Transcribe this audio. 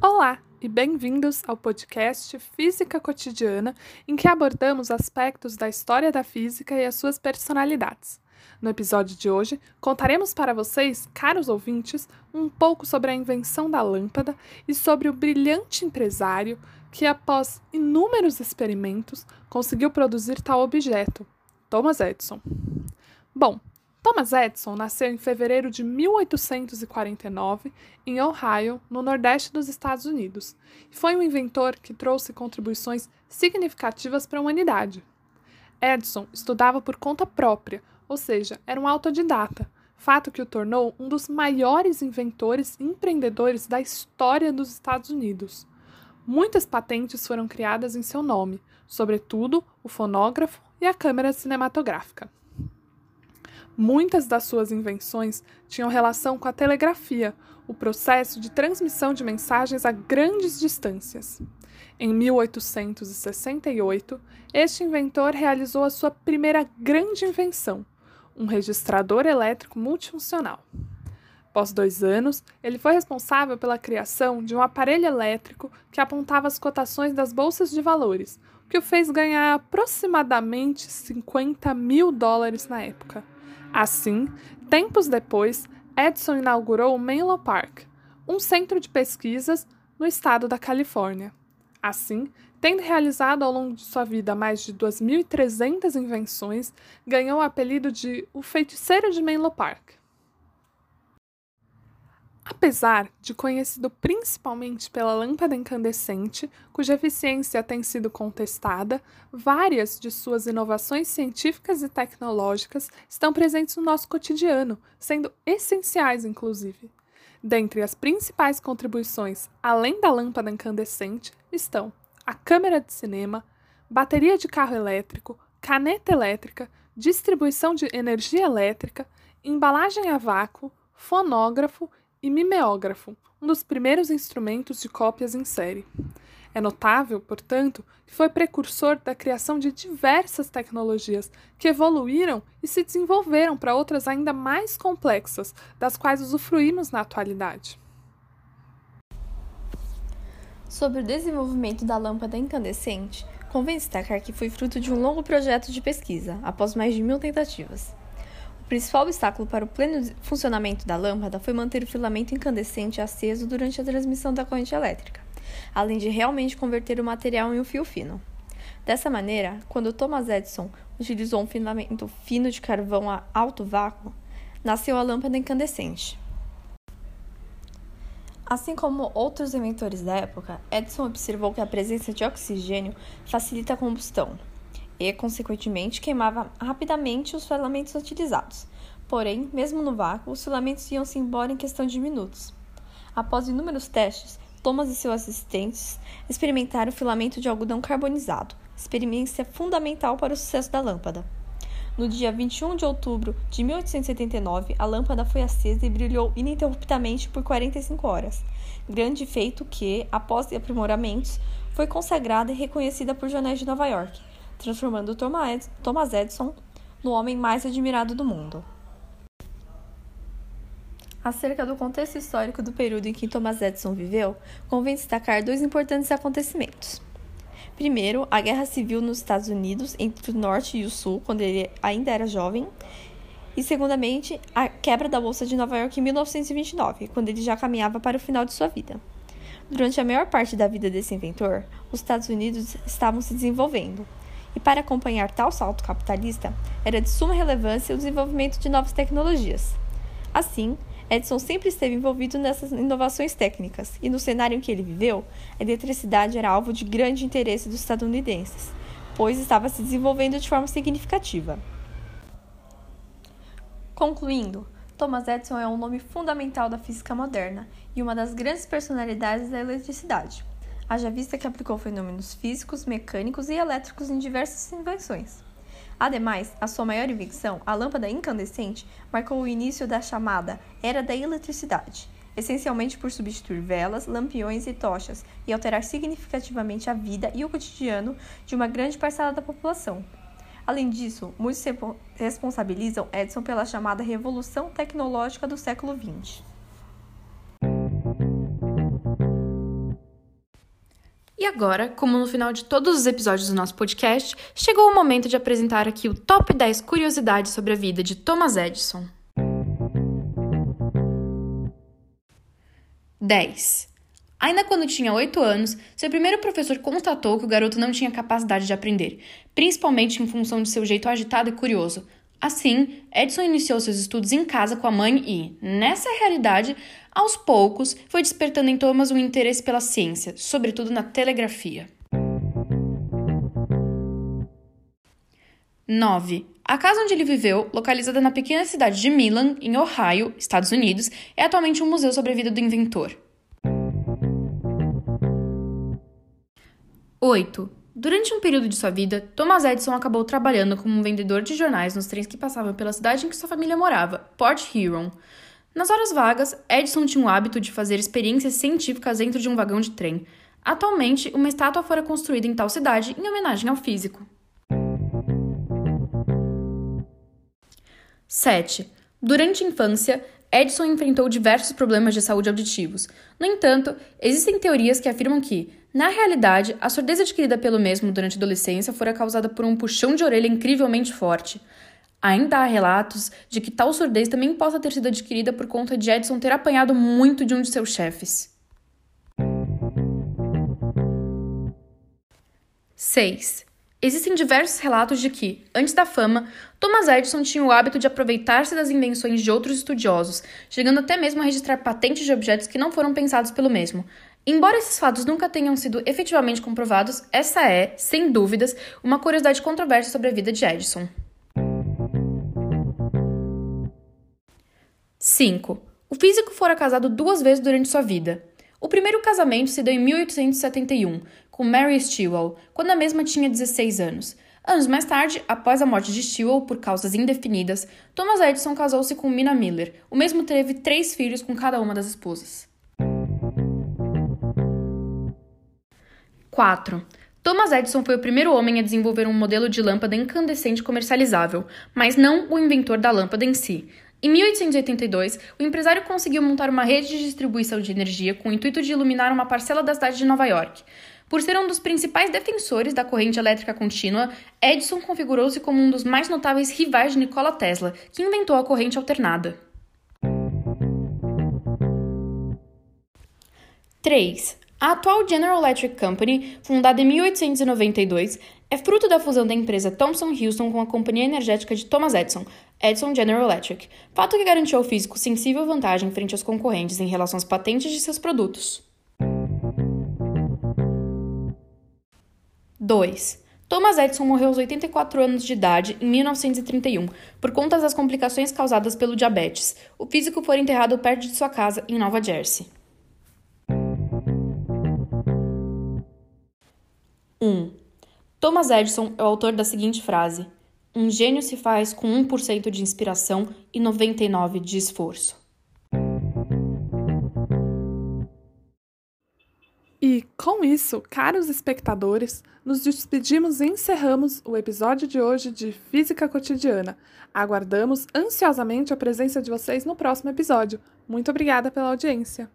Olá e bem-vindos ao podcast Física Cotidiana, em que abordamos aspectos da história da física e as suas personalidades. No episódio de hoje, contaremos para vocês, caros ouvintes, um pouco sobre a invenção da lâmpada e sobre o brilhante empresário que, após inúmeros experimentos, conseguiu produzir tal objeto, Thomas Edison. Bom, Thomas Edison nasceu em fevereiro de 1849 em Ohio, no nordeste dos Estados Unidos, e foi um inventor que trouxe contribuições significativas para a humanidade. Edison estudava por conta própria, ou seja, era um autodidata, fato que o tornou um dos maiores inventores e empreendedores da história dos Estados Unidos. Muitas patentes foram criadas em seu nome, sobretudo o fonógrafo e a câmera cinematográfica. Muitas das suas invenções tinham relação com a telegrafia, o processo de transmissão de mensagens a grandes distâncias. Em 1868, este inventor realizou a sua primeira grande invenção, um registrador elétrico multifuncional. Após dois anos, ele foi responsável pela criação de um aparelho elétrico que apontava as cotações das bolsas de valores, o que o fez ganhar aproximadamente 50 mil dólares na época. Assim, tempos depois, Edison inaugurou o Menlo Park, um centro de pesquisas no estado da Califórnia. Assim, tendo realizado ao longo de sua vida mais de 2.300 invenções, ganhou o apelido de o Feiticeiro de Menlo Park. Apesar de conhecido principalmente pela lâmpada incandescente, cuja eficiência tem sido contestada, várias de suas inovações científicas e tecnológicas estão presentes no nosso cotidiano, sendo essenciais, inclusive. Dentre as principais contribuições, além da lâmpada incandescente, estão a câmera de cinema, bateria de carro elétrico, caneta elétrica, distribuição de energia elétrica, embalagem a vácuo, fonógrafo e mimeógrafo, um dos primeiros instrumentos de cópias em série. É notável, portanto, que foi precursor da criação de diversas tecnologias que evoluíram e se desenvolveram para outras ainda mais complexas, das quais usufruímos na atualidade. Sobre o desenvolvimento da lâmpada incandescente, convém destacar que foi fruto de um longo projeto de pesquisa, após mais de mil tentativas. O principal obstáculo para o pleno funcionamento da lâmpada foi manter o filamento incandescente aceso durante a transmissão da corrente elétrica, além de realmente converter o material em um fio fino. Dessa maneira, quando Thomas Edison utilizou um filamento fino de carvão a alto vácuo, nasceu a lâmpada incandescente. Assim como outros inventores da época, Edison observou que a presença de oxigênio facilita a combustão, e, consequentemente, queimava rapidamente os filamentos utilizados. Porém, mesmo no vácuo, os filamentos iam-se embora em questão de minutos. Após inúmeros testes, Thomas e seus assistentes experimentaram o filamento de algodão carbonizado, experiência fundamental para o sucesso da lâmpada. No dia 21 de outubro de 1879, a lâmpada foi acesa e brilhou ininterruptamente por 45 horas. Grande feito que, após aprimoramentos, foi consagrada e reconhecida por jornais de Nova York transformando Thomas Edison no homem mais admirado do mundo. Acerca do contexto histórico do período em que Thomas Edison viveu, convém destacar dois importantes acontecimentos. Primeiro, a Guerra Civil nos Estados Unidos entre o Norte e o Sul, quando ele ainda era jovem. E, segundamente, a quebra da Bolsa de Nova York em 1929, quando ele já caminhava para o final de sua vida. Durante a maior parte da vida desse inventor, os Estados Unidos estavam se desenvolvendo, e para acompanhar tal salto capitalista, era de suma relevância o desenvolvimento de novas tecnologias. Assim, Edison sempre esteve envolvido nessas inovações técnicas, e no cenário em que ele viveu, a eletricidade era alvo de grande interesse dos estadunidenses, pois estava se desenvolvendo de forma significativa. Concluindo, Thomas Edison é um nome fundamental da física moderna e uma das grandes personalidades da eletricidade haja vista que aplicou fenômenos físicos, mecânicos e elétricos em diversas invenções. Ademais, a sua maior invenção, a lâmpada incandescente, marcou o início da chamada Era da Eletricidade, essencialmente por substituir velas, lampiões e tochas e alterar significativamente a vida e o cotidiano de uma grande parcela da população. Além disso, muitos responsabilizam Edison pela chamada Revolução Tecnológica do século XX. Agora, como no final de todos os episódios do nosso podcast, chegou o momento de apresentar aqui o top 10 curiosidades sobre a vida de Thomas Edison. 10. Ainda quando tinha 8 anos, seu primeiro professor constatou que o garoto não tinha capacidade de aprender, principalmente em função de seu jeito agitado e curioso. Assim, Edison iniciou seus estudos em casa com a mãe e, nessa realidade, aos poucos foi despertando em Thomas um interesse pela ciência, sobretudo na telegrafia. 9. A casa onde ele viveu, localizada na pequena cidade de Milan, em Ohio, Estados Unidos, é atualmente um museu sobre a vida do inventor. 8. Durante um período de sua vida, Thomas Edison acabou trabalhando como um vendedor de jornais nos trens que passavam pela cidade em que sua família morava, Port Huron. Nas horas vagas, Edison tinha o hábito de fazer experiências científicas dentro de um vagão de trem. Atualmente, uma estátua fora construída em tal cidade em homenagem ao físico. 7. Durante a infância, Edison enfrentou diversos problemas de saúde auditivos. No entanto, existem teorias que afirmam que, na realidade, a surdez adquirida pelo mesmo durante a adolescência fora causada por um puxão de orelha incrivelmente forte. Ainda há relatos de que tal surdez também possa ter sido adquirida por conta de Edison ter apanhado muito de um de seus chefes. 6. Existem diversos relatos de que, antes da fama, Thomas Edison tinha o hábito de aproveitar-se das invenções de outros estudiosos, chegando até mesmo a registrar patentes de objetos que não foram pensados pelo mesmo, Embora esses fatos nunca tenham sido efetivamente comprovados, essa é, sem dúvidas, uma curiosidade controversa sobre a vida de Edison. 5. O físico fora casado duas vezes durante sua vida. O primeiro casamento se deu em 1871, com Mary Stewell, quando a mesma tinha 16 anos. Anos mais tarde, após a morte de Stewell por causas indefinidas, Thomas Edison casou-se com Mina Miller. O mesmo teve três filhos com cada uma das esposas. 4. Thomas Edison foi o primeiro homem a desenvolver um modelo de lâmpada incandescente comercializável, mas não o inventor da lâmpada em si. Em 1882, o empresário conseguiu montar uma rede de distribuição de energia com o intuito de iluminar uma parcela da cidade de Nova York. Por ser um dos principais defensores da corrente elétrica contínua, Edison configurou-se como um dos mais notáveis rivais de Nikola Tesla, que inventou a corrente alternada. 3. A atual General Electric Company, fundada em 1892, é fruto da fusão da empresa Thomson Houston com a companhia energética de Thomas Edison, Edison General Electric, fato que garantiu ao físico sensível vantagem frente aos concorrentes em relação às patentes de seus produtos. 2. Thomas Edison morreu aos 84 anos de idade em 1931 por conta das complicações causadas pelo diabetes. O físico foi enterrado perto de sua casa em Nova Jersey. Thomas Edison é o autor da seguinte frase: Um gênio se faz com 1% de inspiração e 99% de esforço. E com isso, caros espectadores, nos despedimos e encerramos o episódio de hoje de Física Cotidiana. Aguardamos ansiosamente a presença de vocês no próximo episódio. Muito obrigada pela audiência.